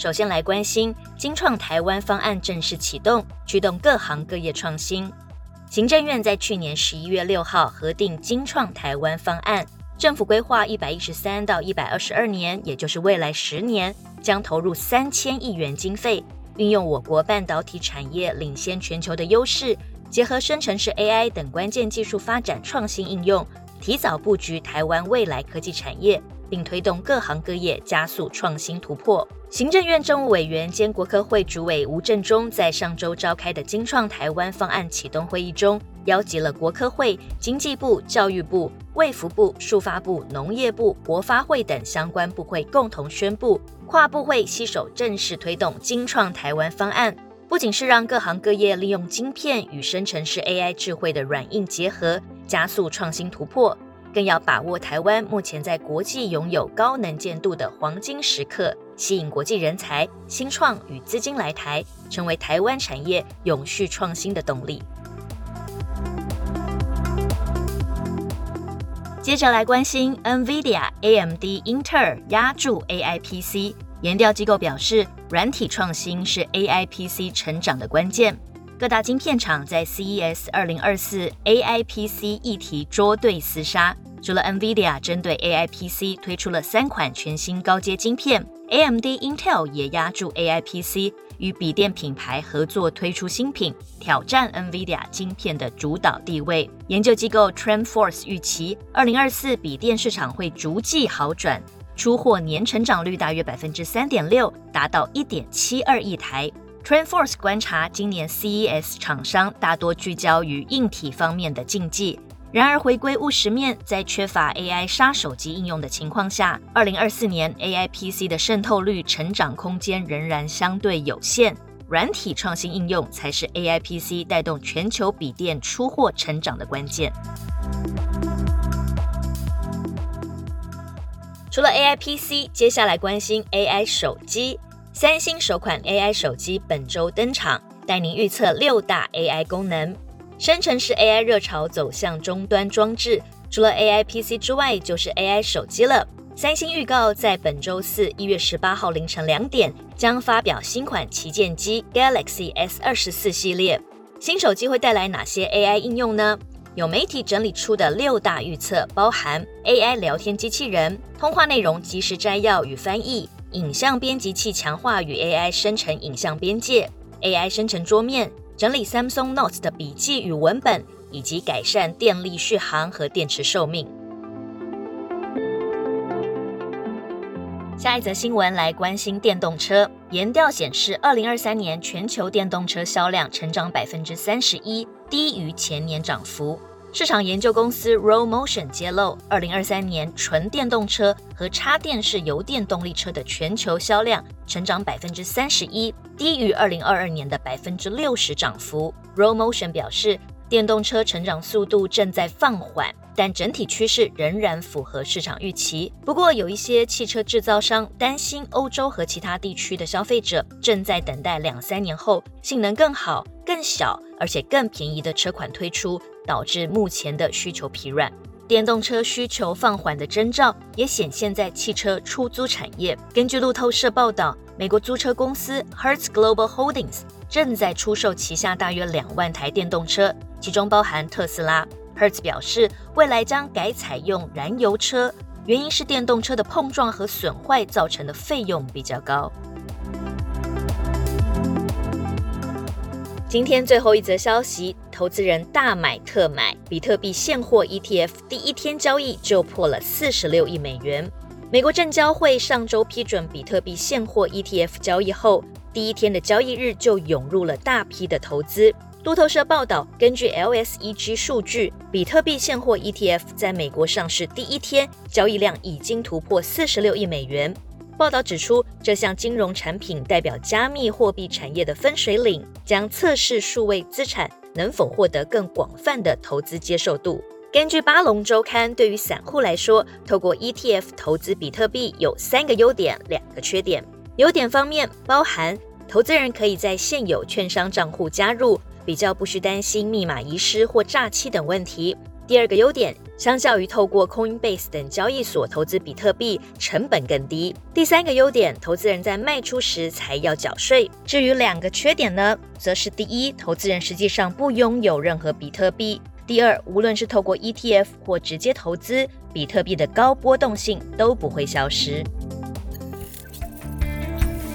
首先来关心金创台湾方案正式启动，驱动各行各业创新。行政院在去年十一月六号核定金创台湾方案，政府规划一百一十三到一百二十二年，也就是未来十年，将投入三千亿元经费，运用我国半导体产业领先全球的优势，结合生成式 AI 等关键技术发展创新应用，提早布局台湾未来科技产业。并推动各行各业加速创新突破。行政院政务委员兼国科会主委吴振中在上周召开的金创台湾方案启动会议中，邀集了国科会、经济部、教育部、卫福部、数发部、农业部、国发会等相关部会，共同宣布跨部会携手正式推动金创台湾方案。不仅是让各行各业利用晶片与生成式 AI 智慧的软硬结合，加速创新突破。更要把握台湾目前在国际拥有高能见度的黄金时刻，吸引国际人才、新创与资金来台，成为台湾产业永续创新的动力。接着来关心 NVIDIA、AMD、英特尔压住 AI PC，研调机构表示，软体创新是 AI PC 成长的关键。各大晶片厂在 CES 二零二四 AI PC 议题捉对厮杀。除了 NVIDIA 针对 AI PC 推出了三款全新高阶晶片，AMD、Intel 也压住 AI PC，与笔电品牌合作推出新品，挑战 NVIDIA 晶片的主导地位。研究机构 TrendForce 预期，二零二四笔电市场会逐季好转，出货年成长率大约百分之三点六，达到一点七二亿台。TrendForce 观察，今年 CES 厂商大多聚焦于硬体方面的竞技，然而回归务实面，在缺乏 AI 杀手机应用的情况下，2024年 AI PC 的渗透率成长空间仍然相对有限，软体创新应用才是 AI PC 带动全球笔电出货成长的关键。除了 AI PC，接下来关心 AI 手机。三星首款 AI 手机本周登场，带您预测六大 AI 功能。生成式 AI 热潮走向终端装置，除了 AI PC 之外，就是 AI 手机了。三星预告在本周四一月十八号凌晨两点将发表新款旗舰机 Galaxy S 二十四系列。新手机会带来哪些 AI 应用呢？有媒体整理出的六大预测，包含 AI 聊天机器人、通话内容即时摘要与翻译。影像编辑器强化与 AI 生成影像边界，AI 生成桌面，整理 Samsung Notes 的笔记与文本，以及改善电力续航和电池寿命。下一则新闻来关心电动车，研调显示，二零二三年全球电动车销量成长百分之三十一，低于前年涨幅。市场研究公司 Roll Motion 揭露，二零二三年纯电动车和插电式油电动力车的全球销量成长百分之三十一，低于二零二二年的百分之六十涨幅。Roll Motion 表示，电动车成长速度正在放缓，但整体趋势仍然符合市场预期。不过，有一些汽车制造商担心，欧洲和其他地区的消费者正在等待两三年后性能更好、更小而且更便宜的车款推出。导致目前的需求疲软，电动车需求放缓的征兆也显现在汽车出租产业。根据路透社报道，美国租车公司 Hertz Global Holdings 正在出售旗下大约两万台电动车，其中包含特斯拉。Hertz 表示，未来将改采用燃油车，原因是电动车的碰撞和损坏造成的费用比较高。今天最后一则消息。投资人大买特买比特币现货 ETF，第一天交易就破了四十六亿美元。美国证交会上周批准比特币现货 ETF 交易后，第一天的交易日就涌入了大批的投资。路透社报道，根据 LSEG 数据，比特币现货 ETF 在美国上市第一天交易量已经突破四十六亿美元。报道指出，这项金融产品代表加密货币产业的分水岭，将测试数位资产能否获得更广泛的投资接受度。根据巴龙周刊，对于散户来说，透过 ETF 投资比特币有三个优点，两个缺点。优点方面包含，投资人可以在现有券商账户加入，比较不需担心密码遗失或诈欺等问题。第二个优点，相较于透过 Coinbase 等交易所投资比特币，成本更低。第三个优点，投资人在卖出时才要缴税。至于两个缺点呢，则是第一，投资人实际上不拥有任何比特币；第二，无论是透过 ETF 或直接投资，比特币的高波动性都不会消失。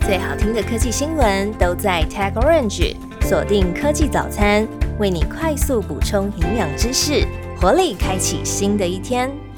最好听的科技新闻都在 Tag Orange，锁定科技早餐，为你快速补充营养知识，活力开启新的一天。